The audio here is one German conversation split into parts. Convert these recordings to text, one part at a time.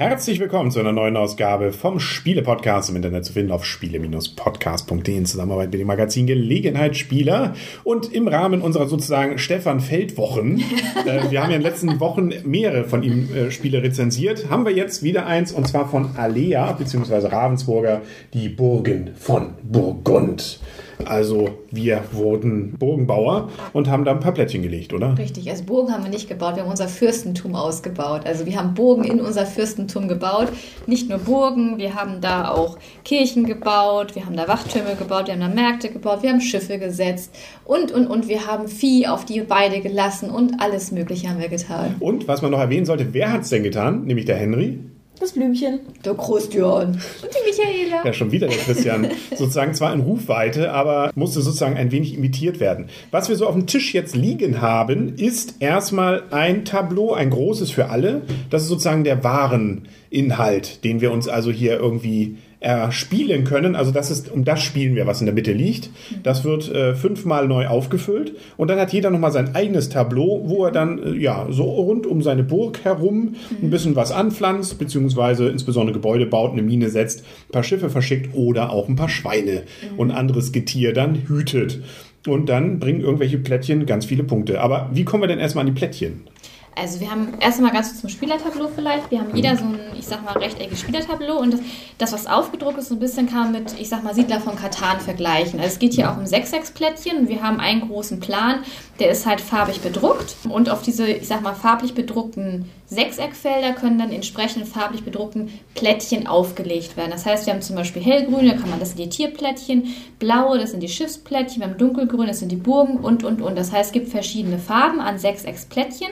Herzlich willkommen zu einer neuen Ausgabe vom Spiele-Podcast im Internet zu finden auf spiele-podcast.de in Zusammenarbeit mit dem Magazin Gelegenheitsspieler und im Rahmen unserer sozusagen Stefan Feldwochen, äh, wir haben ja in den letzten Wochen mehrere von ihm äh, Spiele rezensiert, haben wir jetzt wieder eins und zwar von Alea bzw. Ravensburger, die Burgen von Burgund. Also wir wurden Burgenbauer und haben da ein paar Plättchen gelegt, oder? Richtig, also Burgen haben wir nicht gebaut, wir haben unser Fürstentum ausgebaut. Also wir haben Burgen in unser Fürstentum gebaut. Nicht nur Burgen, wir haben da auch Kirchen gebaut, wir haben da Wachtürme gebaut, wir haben da Märkte gebaut, wir haben Schiffe gesetzt und, und, und wir haben Vieh auf die Beide gelassen und alles Mögliche haben wir getan. Und was man noch erwähnen sollte, wer hat es denn getan? Nämlich der Henry. Das Blümchen. Der Christian. Und die Michaela. Ja, schon wieder der Christian. sozusagen zwar in Rufweite, aber musste sozusagen ein wenig imitiert werden. Was wir so auf dem Tisch jetzt liegen haben, ist erstmal ein Tableau, ein großes für alle. Das ist sozusagen der Wareninhalt, den wir uns also hier irgendwie erspielen können. Also das ist, um das spielen wir, was in der Mitte liegt. Das wird äh, fünfmal neu aufgefüllt und dann hat jeder nochmal sein eigenes Tableau, wo er dann äh, ja so rund um seine Burg herum ein bisschen was anpflanzt, beziehungsweise insbesondere Gebäude baut, eine Mine setzt, ein paar Schiffe verschickt oder auch ein paar Schweine und anderes Getier dann hütet. Und dann bringen irgendwelche Plättchen ganz viele Punkte. Aber wie kommen wir denn erstmal an die Plättchen? Also wir haben erstmal ganz kurz zum Spielertableau vielleicht. Wir haben jeder so ein, ich sag mal, rechteckiges Spielertableau und das, das, was aufgedruckt ist, so ein bisschen kann man mit, ich sag mal, Siedler von Katan vergleichen. Also es geht hier auch um Sechsecksplättchen wir haben einen großen Plan, der ist halt farbig bedruckt und auf diese, ich sag mal, farblich bedruckten Sechseckfelder können dann entsprechend farblich bedruckten Plättchen aufgelegt werden. Das heißt, wir haben zum Beispiel hellgrüne, kann man, das sind die Tierplättchen, blaue, das sind die Schiffsplättchen, wir haben dunkelgrün, das sind die Burgen und, und, und. Das heißt, es gibt verschiedene Farben an Sechsecksplättchen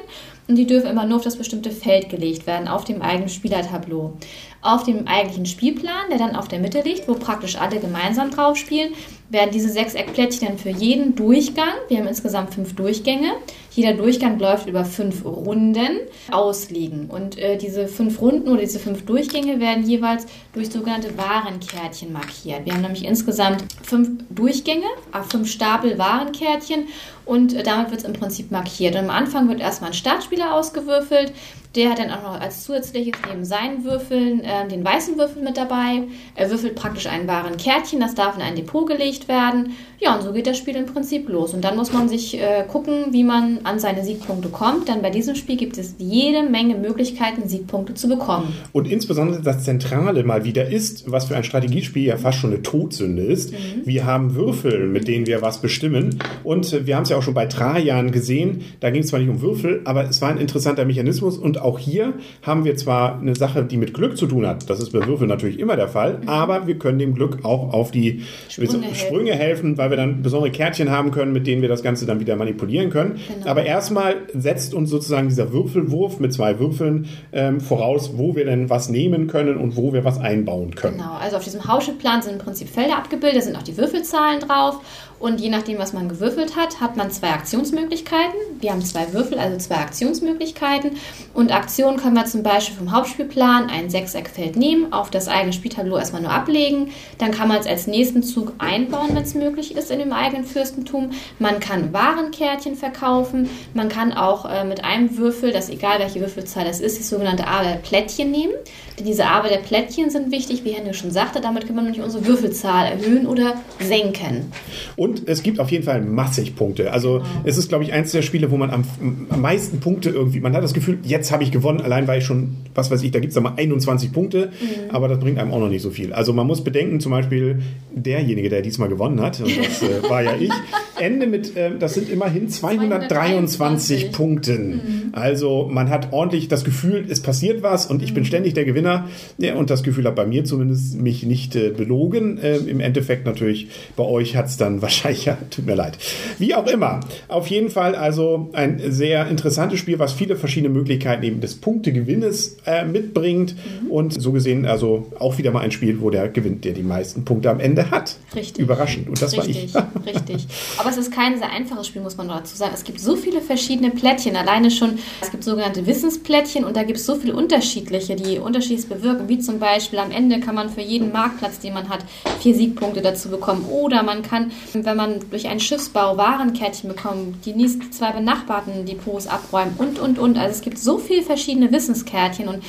und die dürfen immer nur auf das bestimmte Feld gelegt werden, auf dem eigenen Spielertableau. Auf dem eigentlichen Spielplan, der dann auf der Mitte liegt, wo praktisch alle gemeinsam drauf spielen, werden diese sechs Eckplättchen dann für jeden Durchgang, wir haben insgesamt fünf Durchgänge, jeder Durchgang läuft über fünf Runden, ausliegen. Und äh, diese fünf Runden oder diese fünf Durchgänge werden jeweils durch sogenannte Warenkärtchen markiert. Wir haben nämlich insgesamt fünf Durchgänge, fünf Stapel Warenkärtchen und äh, damit wird es im Prinzip markiert. Und am Anfang wird erstmal ein Startspieler ausgewürfelt, der hat dann auch noch als zusätzliches neben seinen Würfeln äh, den weißen Würfel mit dabei. Er würfelt praktisch ein wahren Kärtchen, das darf in ein Depot gelegt werden. Ja, und so geht das Spiel im Prinzip los. Und dann muss man sich äh, gucken, wie man an seine Siegpunkte kommt. Denn bei diesem Spiel gibt es jede Menge Möglichkeiten, Siegpunkte zu bekommen. Und insbesondere das Zentrale mal wieder ist, was für ein Strategiespiel ja fast schon eine Todsünde ist. Mhm. Wir haben Würfel, mit denen wir was bestimmen. Und wir haben es ja auch schon bei Trajan gesehen. Da ging es zwar nicht um Würfel, aber es war ein interessanter Mechanismus und auch hier haben wir zwar eine Sache, die mit Glück zu tun hat, das ist bei Würfeln natürlich immer der Fall, mhm. aber wir können dem Glück auch auf die Sprünge, Sprünge helfen, weil wir dann besondere Kärtchen haben können, mit denen wir das Ganze dann wieder manipulieren können. Genau. Aber erstmal setzt uns sozusagen dieser Würfelwurf mit zwei Würfeln ähm, voraus, wo wir denn was nehmen können und wo wir was einbauen können. Genau, also auf diesem Hauscheplan sind im Prinzip Felder abgebildet, da sind auch die Würfelzahlen drauf und je nachdem, was man gewürfelt hat, hat man zwei Aktionsmöglichkeiten. Wir haben zwei Würfel, also zwei Aktionsmöglichkeiten. Und Aktionen können wir zum Beispiel vom Hauptspielplan ein Sechseckfeld nehmen, auf das eigene Spieltableau erstmal nur ablegen. Dann kann man es als nächsten Zug einbauen, wenn es möglich ist in dem eigenen Fürstentum. Man kann Warenkärtchen verkaufen. Man kann auch äh, mit einem Würfel, das egal welche Würfelzahl das ist, das sogenannte A der Plättchen nehmen. Denn diese Arbeit der Plättchen sind wichtig, wie Henry schon sagte. Damit kann man nämlich unsere Würfelzahl erhöhen oder senken. Und es gibt auf jeden Fall massig Punkte. Also genau. es ist, glaube ich, eins der Spiele, wo man am, am meisten Punkte irgendwie, man hat das Gefühl, jetzt habe ich gewonnen, allein weil ich schon, was weiß ich, da gibt es da mal 21 Punkte, mhm. aber das bringt einem auch noch nicht so viel. Also man muss bedenken, zum Beispiel derjenige, der diesmal gewonnen hat, und das äh, war ja ich, Ende mit, äh, das sind immerhin 223 Punkten. Mhm. Also man hat ordentlich das Gefühl, es passiert was und ich bin mhm. ständig der Gewinner. Ja, und das Gefühl hat bei mir zumindest mich nicht äh, belogen. Äh, Im Endeffekt natürlich, bei euch hat es dann wahrscheinlich, ja, tut mir leid. Wie auch immer. Auf jeden Fall also ein sehr interessantes Spiel, was viele verschiedene Möglichkeiten eben des Punktegewinnes äh, mitbringt. Mhm. Und so gesehen also auch wieder mal ein Spiel, wo der gewinnt, der die meisten Punkte am Ende hat. Richtig. Überraschend. Und das richtig, war ich. richtig. Aber aber es ist kein sehr einfaches Spiel, muss man dazu sagen. Es gibt so viele verschiedene Plättchen. Alleine schon, es gibt sogenannte Wissensplättchen und da gibt es so viele unterschiedliche, die unterschiedliches bewirken. Wie zum Beispiel am Ende kann man für jeden Marktplatz, den man hat, vier Siegpunkte dazu bekommen. Oder man kann, wenn man durch einen Schiffsbau Warenkärtchen bekommt, die nächsten zwei benachbarten Depots abräumen und, und, und. Also es gibt so viele verschiedene Wissenskärtchen und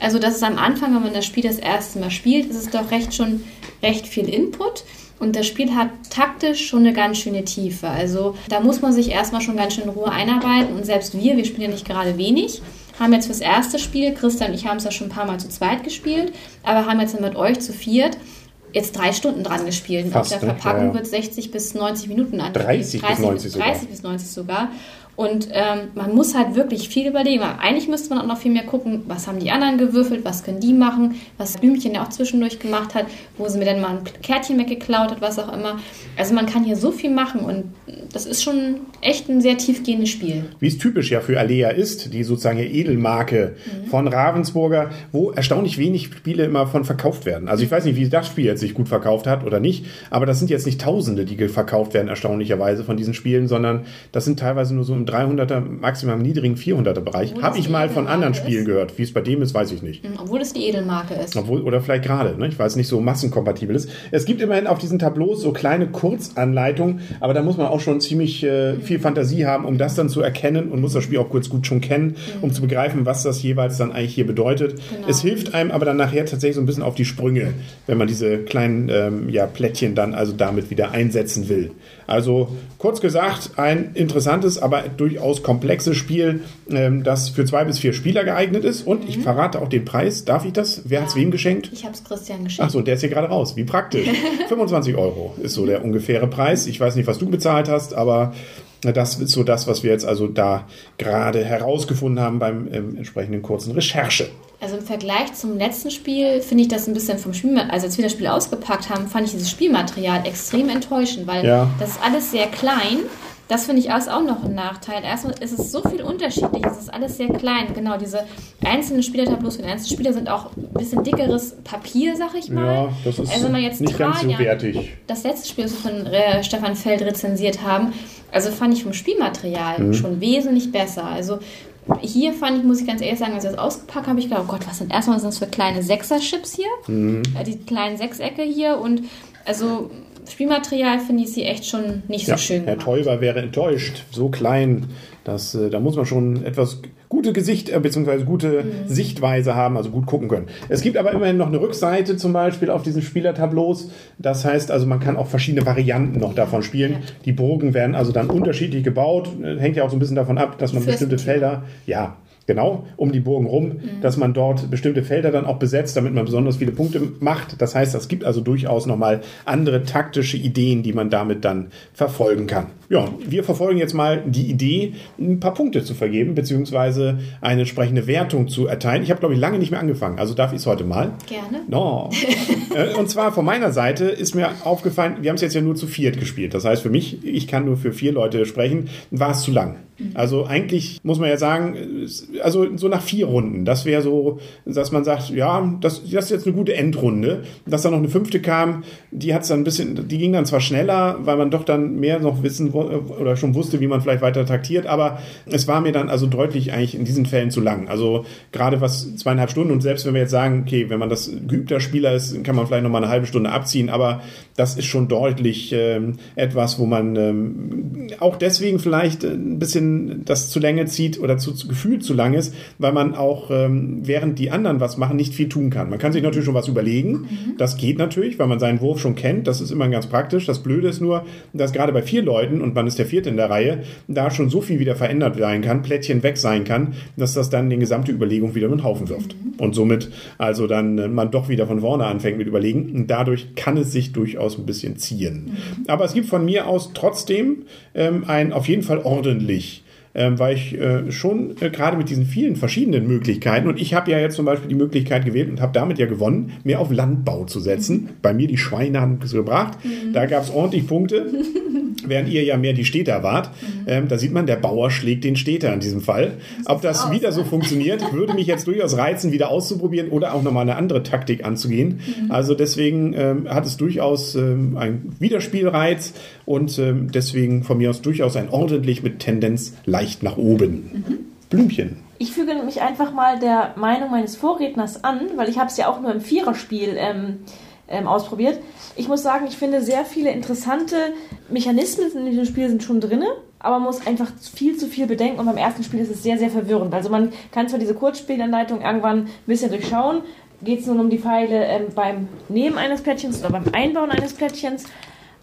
also das ist am Anfang, wenn man das Spiel das erste Mal spielt, ist es doch recht schon recht viel Input. Und das Spiel hat taktisch schon eine ganz schöne Tiefe. Also da muss man sich erstmal schon ganz schön in Ruhe einarbeiten. Und selbst wir, wir spielen ja nicht gerade wenig, haben jetzt fürs erste Spiel, Christian und ich haben es ja schon ein paar Mal zu zweit gespielt, aber haben jetzt mit euch zu viert jetzt drei Stunden dran gespielt. Fast, Auf der ne? Verpackung Ja, ja. wird 60 bis 90 Minuten an. 30 bis 90 sogar. 30 bis 90 sogar. Und ähm, man muss halt wirklich viel überlegen. Weil Eigentlich müsste man auch noch viel mehr gucken, was haben die anderen gewürfelt, was können die machen, was Blümchen ja auch zwischendurch gemacht hat, wo sie mir dann mal ein Kärtchen weggeklaut hat, was auch immer. Also man kann hier so viel machen und das ist schon echt ein sehr tiefgehendes Spiel. wie es typisch ja für Alea ist, die sozusagen Edelmarke von Ravensburger, wo erstaunlich wenig Spiele immer von verkauft werden. Also ich weiß nicht, wie das Spiel jetzt sich gut verkauft hat oder nicht, aber das sind jetzt nicht Tausende, die verkauft werden, erstaunlicherweise von diesen Spielen, sondern das sind teilweise nur so im 300er, maximal im niedrigen 400er Bereich. Habe ich mal von anderen Spielen ist. gehört. Wie es bei dem ist, weiß ich nicht. Obwohl es die Edelmarke ist. Obwohl, oder vielleicht gerade, ne? ich weiß nicht, so massenkompatibel ist. Es gibt immerhin auf diesen Tableaus so kleine Kurzanleitungen, aber da muss man auch schon ziemlich äh, viel Fantasie haben, um das dann zu erkennen und muss das Spiel auch kurz gut schon kennen, um zu begreifen, was das jeweils dann eigentlich hier bedeutet. Genau. Es hilft einem aber dann nachher tatsächlich so ein bisschen auf die Sprünge, wenn man diese kleinen ähm, ja, Plättchen dann also damit wieder einsetzen will. Also kurz gesagt, ein interessantes, aber durchaus komplexes Spiel, ähm, das für zwei bis vier Spieler geeignet ist. Und ich verrate auch den Preis. Darf ich das? Wer hat es wem geschenkt? Ich habe es Christian geschenkt. so, der ist hier gerade raus. Wie praktisch. 25 Euro ist so der ungefähre Preis. Ich weiß nicht, was du bezahlt hast, aber das ist so das, was wir jetzt also da gerade herausgefunden haben beim ähm, entsprechenden kurzen Recherche. Also im Vergleich zum letzten Spiel finde ich das ein bisschen vom Spielmaterial, also als wir das Spiel ausgepackt haben, fand ich dieses Spielmaterial extrem enttäuschend, weil Ja. das ist alles sehr klein. Das finde ich auch noch ein Nachteil. Erstmal ist es so viel unterschiedlich, es ist alles sehr klein. Genau, diese einzelnen Spielertableaus für den einzelnen Spieler sind auch ein bisschen dickeres Papier, sag ich mal. Ja, das ist also wenn man jetzt nicht ganz so Trajan- wertig. das letzte Spiel, das wir von äh, Stefan Feld rezensiert haben, also fand ich vom Spielmaterial Mhm. schon wesentlich besser. Also hier fand ich, muss ich ganz ehrlich sagen, als ich das ausgepackt habe, ich gedacht, oh Gott, was sind erstmal sind das für kleine Sechser-Chips hier? Mhm. Äh, Die kleinen Sechsecke hier und also Spielmaterial finde ich sie echt schon nicht Ja, so schön Herr gemacht. Teuber wäre enttäuscht. So klein. Das, äh, da muss man schon etwas gute Gesicht äh, bzw. gute Sichtweise haben, also gut gucken können. Es gibt aber immerhin noch eine Rückseite zum Beispiel auf diesen Spielertableaus. Das heißt also, man kann auch verschiedene Varianten noch davon spielen. Ja. Die Burgen werden also dann unterschiedlich gebaut. Äh, Hängt ja auch so ein bisschen davon ab, dass man bestimmte Fürstentümer. Felder, ja, genau, um die Burgen rum, dass man dort bestimmte Felder dann auch besetzt, damit man besonders viele Punkte macht. Das heißt, es gibt also durchaus nochmal andere taktische Ideen, die man damit dann verfolgen kann. Ja, wir verfolgen jetzt mal die Idee, ein paar Punkte zu vergeben, beziehungsweise eine entsprechende Wertung zu erteilen. Ich habe, glaube ich, lange nicht mehr angefangen, also darf ich es heute mal. Gerne. No. Äh, Und zwar von meiner Seite ist mir aufgefallen, wir haben es jetzt ja nur zu viert gespielt. Das heißt für mich, ich kann nur für vier Leute sprechen, war es zu lang. Also eigentlich muss man ja sagen, also so nach vier Runden, das wäre so, dass man sagt, ja, das, das ist jetzt eine gute Endrunde. Dass da noch eine fünfte kam, die hat dann ein bisschen, die ging dann zwar schneller, weil man doch dann mehr noch wissen oder schon wusste, wie man vielleicht weiter taktiert, aber es war mir dann also deutlich eigentlich in diesen Fällen zu lang. Also gerade was zweieinhalb Stunden und selbst wenn wir jetzt sagen, okay, wenn man das geübter Spieler ist, kann man vielleicht noch mal eine halbe Stunde abziehen, aber das ist schon deutlich ähm, etwas, wo man ähm, auch deswegen vielleicht äh, ein bisschen das zu Länge zieht oder zu, zu gefühlt zu lang ist, weil man auch ähm, während die anderen was machen nicht viel tun kann. Man kann sich natürlich schon was überlegen, das geht natürlich, weil man seinen Wurf schon kennt, das ist immer ganz praktisch. Das Blöde ist nur, dass gerade bei vier Leuten und man ist der vierte in der Reihe, da schon so viel wieder verändert sein kann, Plättchen weg sein kann, dass das dann die gesamte Überlegung wieder in den Haufen wirft. Und somit also dann äh, man doch wieder von vorne anfängt mit Überlegen. Und dadurch kann es sich durchaus ein bisschen ziehen. Aber es gibt von mir aus trotzdem ähm, ein auf jeden Fall ordentlich ähm, weil ich äh, schon äh, gerade mit diesen vielen verschiedenen Möglichkeiten und ich habe ja jetzt zum Beispiel die Möglichkeit gewählt und habe damit ja gewonnen, mehr auf Landbau zu setzen. Bei mir die Schweine haben es gebracht. Da gab es ordentlich Punkte. während ihr ja mehr die Städter wart. Mhm. Ähm, da sieht man, der Bauer schlägt den Städter in diesem Fall. Ob das aus, wieder so funktioniert, würde mich jetzt durchaus reizen, wieder auszuprobieren oder auch nochmal eine andere Taktik anzugehen. Mhm. Also deswegen ähm, hat es durchaus ähm, einen Wiederspielreiz und ähm, deswegen von mir aus durchaus ein ordentlich mit Tendenz leicht nach oben. Mhm. Blümchen. Ich füge mich einfach mal der Meinung meines Vorredners an, weil ich habe es ja auch nur im Viererspiel ähm, ähm, ausprobiert. Ich muss sagen, ich finde sehr viele interessante Mechanismen in diesem Spiel sind schon drin, aber man muss einfach viel zu viel bedenken und beim ersten Spiel ist es sehr, sehr verwirrend. Also man kann zwar diese Kurzspielanleitung irgendwann ein bisschen durchschauen, geht es nun um die Pfeile ähm, beim Nehmen eines Plättchens oder beim Einbauen eines Plättchens,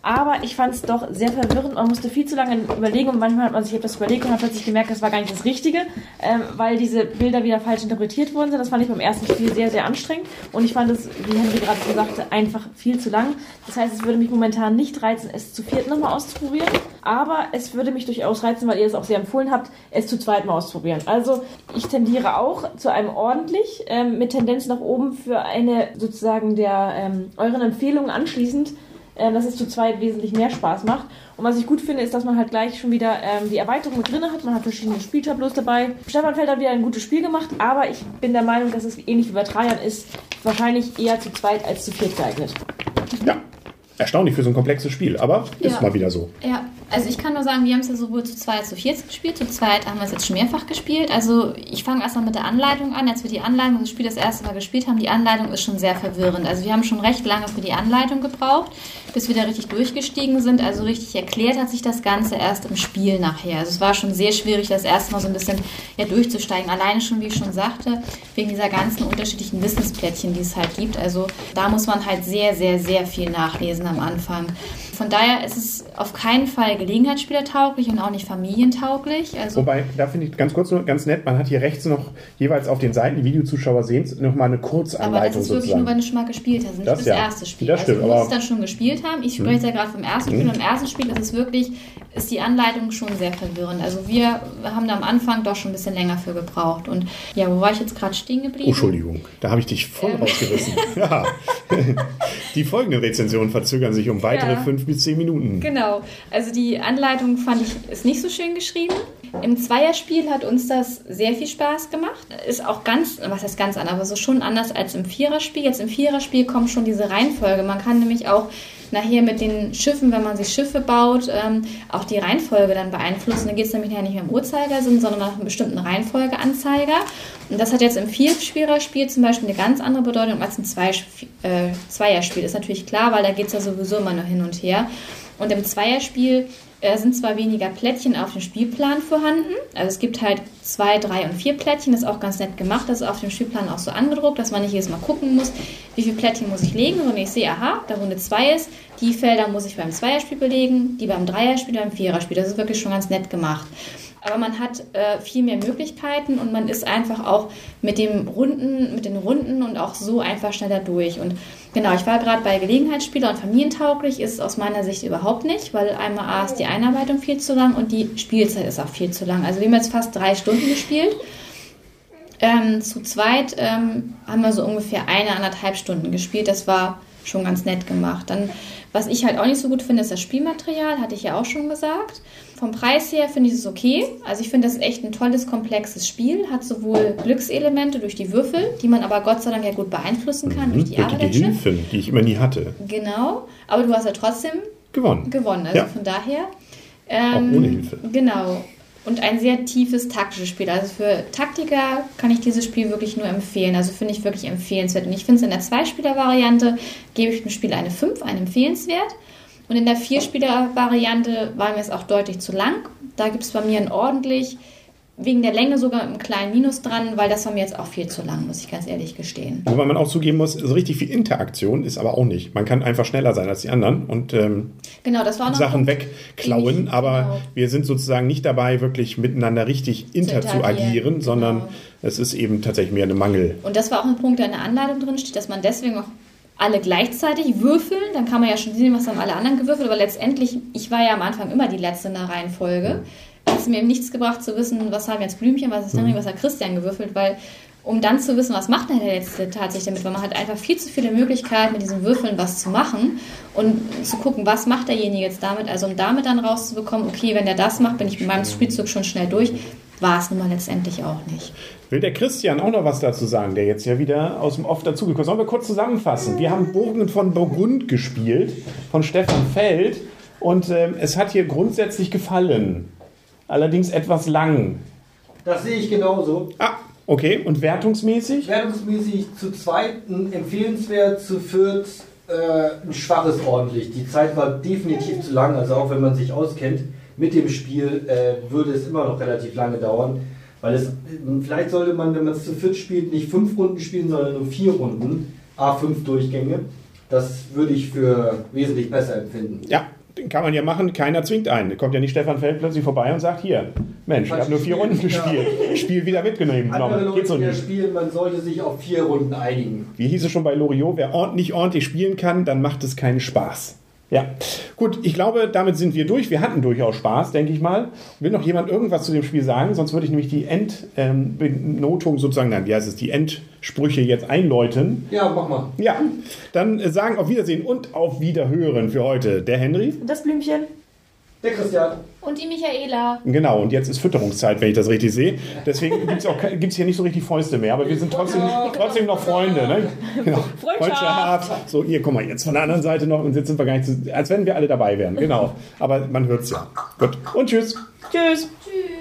aber ich fand es doch sehr verwirrend. Man musste viel zu lange überlegen und manchmal hat man sich etwas überlegt und hat plötzlich gemerkt, das war gar nicht das Richtige, ähm, weil diese Bilder wieder falsch interpretiert worden sind. Das fand ich beim ersten Spiel sehr, sehr anstrengend und ich fand es, wie Henry gerade schon sagte, einfach viel zu lang. Das heißt, es würde mich momentan nicht reizen, es zu viert nochmal auszuprobieren, aber es würde mich durchaus reizen, weil ihr es auch sehr empfohlen habt, es zu zweit mal auszuprobieren. Also ich tendiere auch zu einem ordentlich ähm, mit Tendenz nach oben für eine sozusagen der ähm, euren Empfehlungen anschließend äh, dass es zu zweit wesentlich mehr Spaß macht. Und was ich gut finde, ist, dass man halt gleich schon wieder ähm, die Erweiterung mit drin hat. Man hat verschiedene Spieltableaus dabei. Stefan Feld hat wieder ein gutes Spiel gemacht, aber ich bin der Meinung, dass es ähnlich wie bei Trajan ist, wahrscheinlich eher zu zweit als zu viert geeignet. Ja, erstaunlich für so ein komplexes Spiel, aber ja. ist mal wieder so. Ja, also ich kann nur sagen, wir haben es ja sowohl zu zweit als zu viert gespielt. Zu zweit haben wir es jetzt schon mehrfach gespielt. Also ich fange erstmal mit der Anleitung an. Als wir die Anleitung das Spiel das erste Mal gespielt haben, die Anleitung ist schon sehr verwirrend. Also wir haben schon recht lange für die Anleitung gebraucht, bis wir da richtig durchgestiegen sind. Also richtig erklärt hat sich das Ganze erst im Spiel nachher. Also es war schon sehr schwierig, das erste Mal so ein bisschen ja, durchzusteigen. Alleine schon, wie ich schon sagte, wegen dieser ganzen unterschiedlichen Wissensplättchen, die es halt gibt. Also da muss man halt sehr, sehr, sehr viel nachlesen am Anfang. Von daher ist es auf keinen Fall gelegenheitsspielertauglich und auch nicht familientauglich. Also Wobei, da finde ich ganz kurz nur ganz nett, man hat hier rechts noch jeweils auf den Seiten, die Videozuschauer sehen noch mal eine Kurzanleitung Aber das ist wirklich sozusagen. nur, wenn du schon mal gespielt hast, nicht das, das ja. erste Spiel. Das stimmt, also du musst es dann schon gespielt haben. Ich spreche hm. ja gerade vom ersten Spiel. Hm. Und im ersten Spiel ist es wirklich, ist die Anleitung schon sehr verwirrend. Also wir haben da am Anfang doch schon ein bisschen länger für gebraucht. Und ja, wo war ich jetzt gerade stehen geblieben? Oh, Entschuldigung, da habe ich dich voll ähm. rausgerissen. ja. die folgenden Rezensionen verzögern sich um weitere ja. fünf bis zehn Minuten. Genau. Also die Anleitung fand ich ist nicht so schön geschrieben. Im Zweierspiel hat uns das sehr viel Spaß gemacht. Ist auch ganz, was heißt ganz anders, aber so schon anders als im Viererspiel. Jetzt im Viererspiel kommt schon diese Reihenfolge. Man kann nämlich auch nachher mit den Schiffen, wenn man sich Schiffe baut, ähm, auch die Reihenfolge dann beeinflussen. Dann geht es nämlich nicht mehr im Uhrzeigersinn, sondern nach einem bestimmten Reihenfolgeanzeiger. Und das hat jetzt im Vierspielerspiel zum Beispiel eine ganz andere Bedeutung als im Zwei, äh, Zweierspiel. Ist natürlich klar, weil da geht es ja sowieso immer nur hin und her. Und im Zweierspiel äh, sind zwar weniger Plättchen auf dem Spielplan vorhanden, also es gibt halt zwei, drei und vier Plättchen, das ist auch ganz nett gemacht, das ist auf dem Spielplan auch so angedruckt, dass man nicht jedes Mal gucken muss, wie viele Plättchen muss ich legen, sondern ich sehe, aha, da Runde zwei ist, die Felder muss ich beim Zweierspiel belegen, die beim Dreierspiel, beim Viererspiel, das ist wirklich schon ganz nett gemacht aber man hat äh, viel mehr Möglichkeiten und man ist einfach auch mit dem Runden, mit den Runden und auch so einfach schneller durch. Und genau, ich war gerade bei Gelegenheitsspieler und familientauglich ist es aus meiner Sicht überhaupt nicht, weil einmal A ist die Einarbeitung viel zu lang und die Spielzeit ist auch viel zu lang. Also wir haben jetzt fast drei Stunden gespielt. Ähm, zu zweit ähm, haben wir so ungefähr eine, anderthalb Stunden gespielt. Das war schon ganz nett gemacht. Dann, was ich halt auch nicht so gut finde, ist das Spielmaterial, hatte ich ja auch schon gesagt. Vom Preis her finde ich es okay. Also ich finde, das ist echt ein tolles, komplexes Spiel. Hat sowohl Glückselemente durch die Würfel, die man aber Gott sei Dank ja gut beeinflussen kann mhm, durch die Arbeit. Die Hilfen, die ich immer nie hatte. Genau, aber du hast ja trotzdem gewonnen. Gewonnen, also ja. von daher. Ähm, Auch ohne Hilfe. Genau und ein sehr tiefes taktisches Spiel. Also für Taktiker kann ich dieses Spiel wirklich nur empfehlen. Also finde ich wirklich empfehlenswert. Und ich finde es in der Zweispieler-Variante gebe ich dem Spiel eine 5, ein empfehlenswert. Und in der Vierspieler-Variante war mir es auch deutlich zu lang. Da gibt es bei mir ein ordentlich wegen der Länge sogar mit einem kleinen Minus dran, weil das war mir jetzt auch viel zu lang, muss ich ganz ehrlich gestehen. Wobei man auch zugeben muss, so richtig viel Interaktion ist aber auch nicht. Man kann einfach schneller sein als die anderen und ähm, genau, das war Sachen wegklauen, aber genau. wir sind sozusagen nicht dabei, wirklich miteinander richtig inter zu, agieren, genau. sondern es ist eben tatsächlich mehr eine Mangel. Und das war auch ein Punkt, der in der Anleitung drin steht, dass man deswegen auch alle gleichzeitig würfeln, dann kann man ja schon sehen, was haben alle anderen gewürfelt, aber letztendlich, ich war ja am Anfang immer die Letzte in der Reihenfolge. Hat es mir nichts gebracht zu wissen, was haben jetzt Blümchen, was ist Henry, mhm. was hat Christian gewürfelt, weil um dann zu wissen, was macht er jetzt tatsächlich damit, weil man hat einfach viel zu viele Möglichkeiten, mit diesen Würfeln was zu machen und zu gucken, was macht derjenige jetzt damit, also um damit dann rauszubekommen, okay, wenn der das macht, bin ich mit meinem Spielzug schon schnell durch, war es nun mal letztendlich auch nicht. Will der Christian auch noch was dazu sagen, der jetzt ja wieder aus dem Off dazugekommen ist? Sollen wir kurz zusammenfassen? Wir haben Burgen von Burgund gespielt, von Stefan Feld und ähm, es hat hier grundsätzlich gefallen. Allerdings etwas lang. Das sehe ich genauso. Ah, okay. Und wertungsmäßig? Wertungsmäßig zu zweiten empfehlenswert, zu viert äh, ein schwaches ordentlich. Die Zeit war definitiv zu lang, also auch wenn man sich auskennt mit dem Spiel, äh, würde es immer noch relativ lange dauern. Weil es, vielleicht sollte man, wenn man es zu viert spielt, nicht fünf Runden spielen, sondern nur vier Runden, A5 Durchgänge. Das würde ich für wesentlich besser empfinden. Ja, den kann man ja machen, keiner zwingt einen. Da kommt ja nicht Stefan Feld plötzlich vorbei und sagt, hier, Mensch, ich habe nur vier Runden gespielt. Ja. Spiel wieder mitgenommen. Andere Leute, Geht so nicht. Spielen, man sollte sich auf vier Runden einigen. Wie hieß es schon bei Loriot, wer nicht ordentlich spielen kann, dann macht es keinen Spaß. Ja, gut, ich glaube, damit sind wir durch. Wir hatten durchaus Spaß, denke ich mal. Will noch jemand irgendwas zu dem Spiel sagen? Sonst würde ich nämlich die Endbenotung ähm, sozusagen, nein, wie heißt es, die Endsprüche jetzt einläuten. Ja, mach mal. Ja, dann äh, sagen auf Wiedersehen und auf Wiederhören für heute der Henry. Das Blümchen. Der Christian. Und die Michaela. Genau, und jetzt ist Fütterungszeit, wenn ich das richtig sehe. Deswegen gibt es gibt's hier nicht so richtig Fäuste mehr, aber wir sind trotzdem, trotzdem noch Freunde. Ne? Genau. Freundschaft. So, hier, guck mal, jetzt von der anderen Seite noch und jetzt sind wir gar nicht, zu, als wenn wir alle dabei wären. Genau. Aber man hört es ja. Gut. Und tschüss. Tschüss. Tschüss.